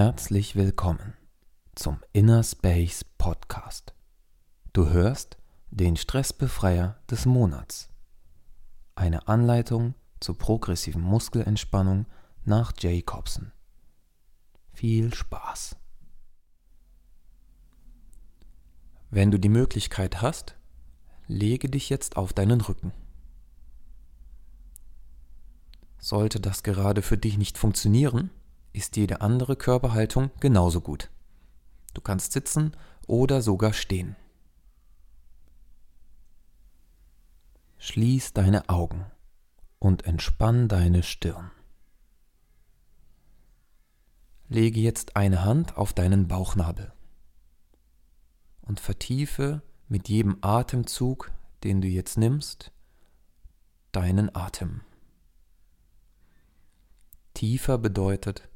Herzlich willkommen zum Inner Space Podcast. Du hörst den Stressbefreier des Monats. Eine Anleitung zur progressiven Muskelentspannung nach Jacobson. Viel Spaß! Wenn du die Möglichkeit hast, lege dich jetzt auf deinen Rücken. Sollte das gerade für dich nicht funktionieren, ist jede andere Körperhaltung genauso gut. Du kannst sitzen oder sogar stehen. Schließ deine Augen und entspann deine Stirn. Lege jetzt eine Hand auf deinen Bauchnabel und vertiefe mit jedem Atemzug, den du jetzt nimmst, deinen Atem. Tiefer bedeutet,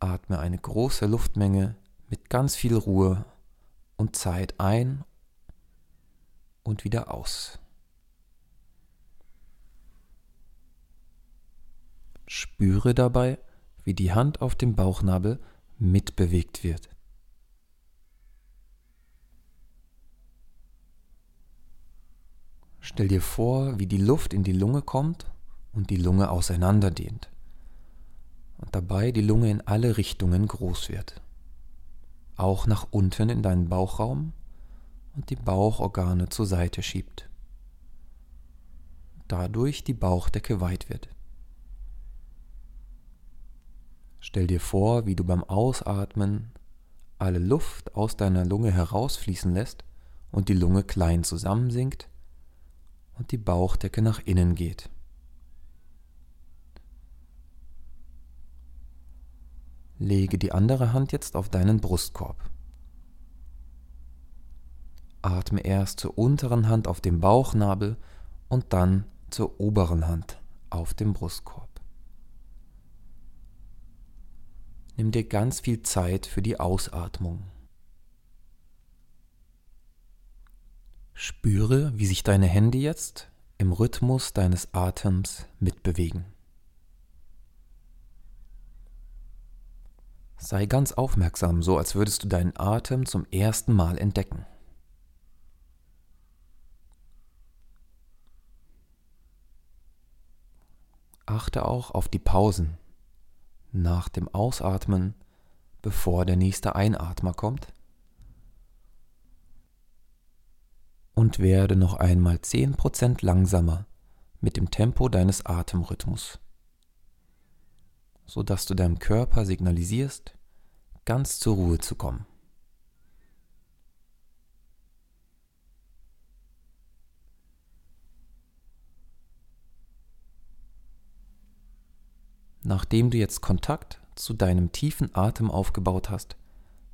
atme eine große Luftmenge mit ganz viel Ruhe und Zeit ein und wieder aus. Spüre dabei, wie die Hand auf dem Bauchnabel mitbewegt wird. Stell dir vor, wie die Luft in die Lunge kommt und die Lunge auseinanderdehnt und dabei die Lunge in alle Richtungen groß wird. Auch nach unten in deinen Bauchraum und die Bauchorgane zur Seite schiebt. Dadurch die Bauchdecke weit wird. Stell dir vor, wie du beim Ausatmen alle Luft aus deiner Lunge herausfließen lässt und die Lunge klein zusammensinkt und die Bauchdecke nach innen geht. Lege die andere Hand jetzt auf deinen Brustkorb. Atme erst zur unteren Hand auf dem Bauchnabel und dann zur oberen Hand auf dem Brustkorb. Nimm dir ganz viel Zeit für die Ausatmung. Spüre, wie sich deine Hände jetzt im Rhythmus deines Atems mitbewegen. Sei ganz aufmerksam, so als würdest du deinen Atem zum ersten Mal entdecken. Achte auch auf die Pausen nach dem Ausatmen, bevor der nächste Einatmer kommt. Und werde noch einmal 10% langsamer mit dem Tempo deines Atemrhythmus sodass du deinem Körper signalisierst, ganz zur Ruhe zu kommen. Nachdem du jetzt Kontakt zu deinem tiefen Atem aufgebaut hast,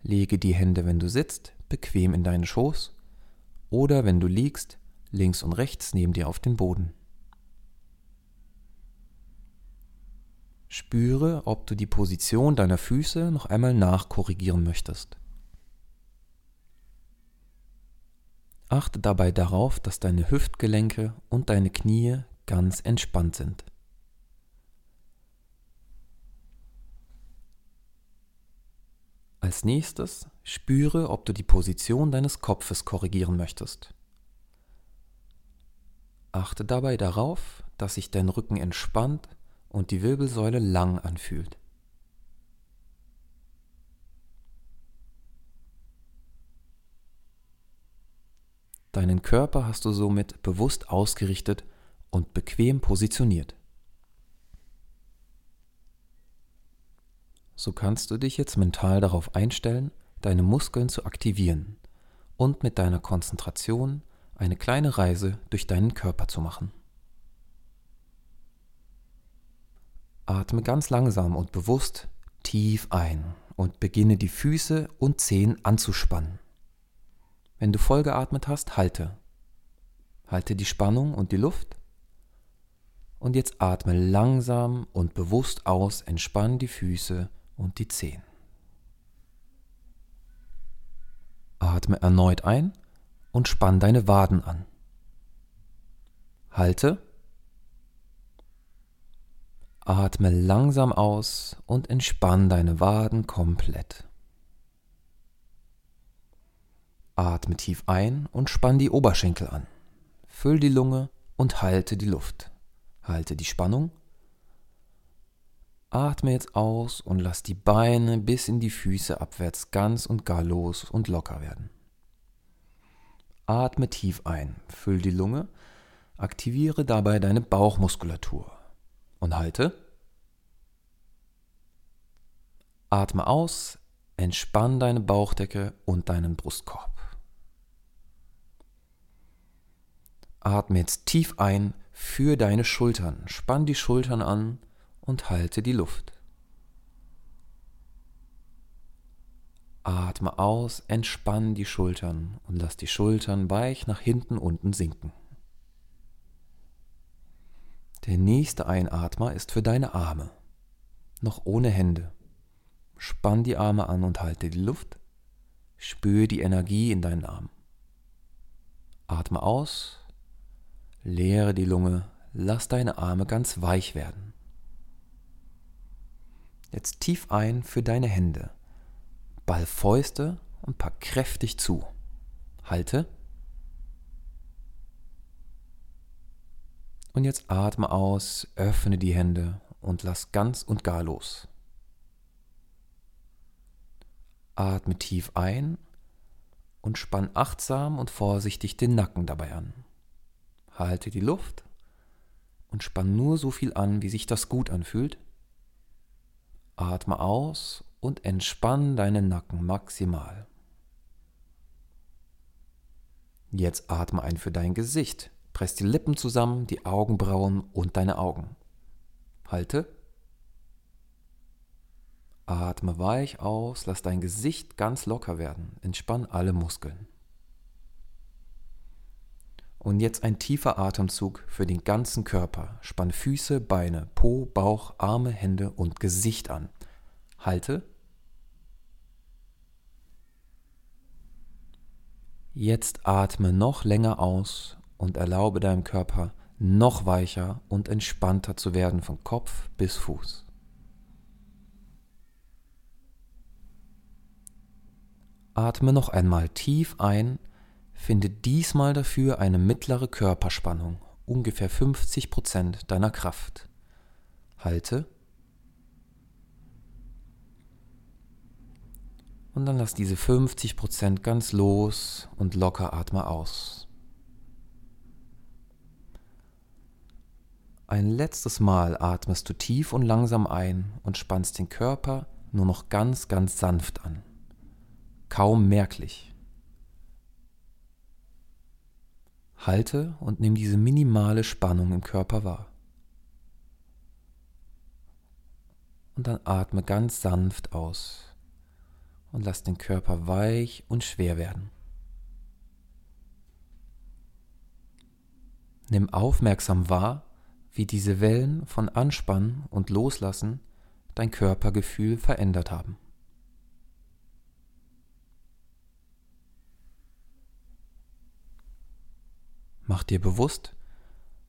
lege die Hände, wenn du sitzt, bequem in deinen Schoß oder wenn du liegst, links und rechts neben dir auf den Boden. Spüre, ob du die Position deiner Füße noch einmal nachkorrigieren möchtest. Achte dabei darauf, dass deine Hüftgelenke und deine Knie ganz entspannt sind. Als nächstes spüre, ob du die Position deines Kopfes korrigieren möchtest. Achte dabei darauf, dass sich dein Rücken entspannt und die Wirbelsäule lang anfühlt. Deinen Körper hast du somit bewusst ausgerichtet und bequem positioniert. So kannst du dich jetzt mental darauf einstellen, deine Muskeln zu aktivieren und mit deiner Konzentration eine kleine Reise durch deinen Körper zu machen. Atme ganz langsam und bewusst tief ein und beginne die Füße und Zehen anzuspannen. Wenn du vollgeatmet hast, halte. Halte die Spannung und die Luft. Und jetzt atme langsam und bewusst aus, entspann die Füße und die Zehen. Atme erneut ein und spann deine Waden an. Halte Atme langsam aus und entspann deine Waden komplett. Atme tief ein und spann die Oberschenkel an. Füll die Lunge und halte die Luft. Halte die Spannung. Atme jetzt aus und lass die Beine bis in die Füße abwärts ganz und gar los und locker werden. Atme tief ein, füll die Lunge, aktiviere dabei deine Bauchmuskulatur und halte. Atme aus, entspann deine Bauchdecke und deinen Brustkorb. Atme jetzt tief ein für deine Schultern, spann die Schultern an und halte die Luft. Atme aus, entspann die Schultern und lass die Schultern weich nach hinten unten sinken. Der nächste Einatmer ist für deine Arme, noch ohne Hände. Spann die Arme an und halte die Luft. Spüre die Energie in deinen Armen. Atme aus, leere die Lunge, lass deine Arme ganz weich werden. Jetzt tief ein für deine Hände. Ball Fäuste und pack kräftig zu. Halte. Und jetzt atme aus, öffne die Hände und lass ganz und gar los. Atme tief ein und spann achtsam und vorsichtig den Nacken dabei an. Halte die Luft und spann nur so viel an, wie sich das gut anfühlt. Atme aus und entspann deinen Nacken maximal. Jetzt atme ein für dein Gesicht. Press die Lippen zusammen, die Augenbrauen und deine Augen. Halte. Atme weich aus, lass dein Gesicht ganz locker werden. Entspann alle Muskeln. Und jetzt ein tiefer Atemzug für den ganzen Körper. Spann Füße, Beine, Po, Bauch, Arme, Hände und Gesicht an. Halte. Jetzt atme noch länger aus und erlaube deinem Körper noch weicher und entspannter zu werden von Kopf bis Fuß. Atme noch einmal tief ein, finde diesmal dafür eine mittlere Körperspannung, ungefähr 50 Prozent deiner Kraft. Halte Und dann lass diese 50% ganz los und locker atme aus. Ein letztes Mal atmest du tief und langsam ein und spannst den Körper nur noch ganz, ganz sanft an. Kaum merklich. Halte und nimm diese minimale Spannung im Körper wahr. Und dann atme ganz sanft aus und lass den Körper weich und schwer werden. Nimm aufmerksam wahr, wie diese Wellen von Anspannen und Loslassen dein Körpergefühl verändert haben. Mach dir bewusst,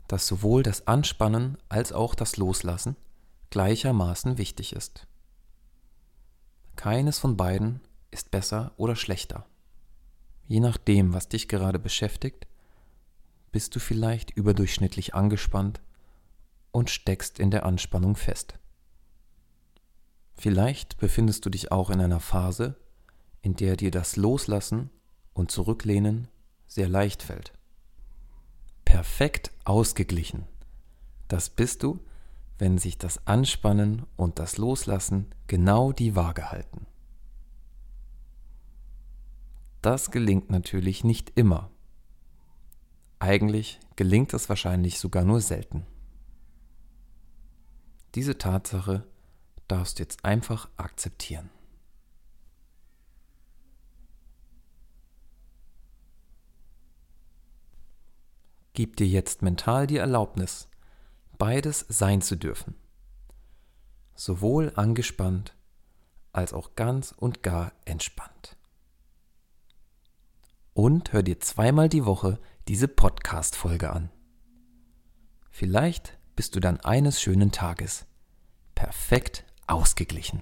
dass sowohl das Anspannen als auch das Loslassen gleichermaßen wichtig ist. Keines von beiden ist besser oder schlechter. Je nachdem, was dich gerade beschäftigt, bist du vielleicht überdurchschnittlich angespannt und steckst in der Anspannung fest. Vielleicht befindest du dich auch in einer Phase, in der dir das Loslassen und Zurücklehnen sehr leicht fällt. Perfekt ausgeglichen. Das bist du, wenn sich das Anspannen und das Loslassen genau die Waage halten. Das gelingt natürlich nicht immer. Eigentlich gelingt es wahrscheinlich sogar nur selten. Diese Tatsache darfst du jetzt einfach akzeptieren. Gib dir jetzt mental die Erlaubnis, beides sein zu dürfen. Sowohl angespannt als auch ganz und gar entspannt. Und hör dir zweimal die Woche diese Podcast-Folge an. Vielleicht bist du dann eines schönen Tages perfekt ausgeglichen.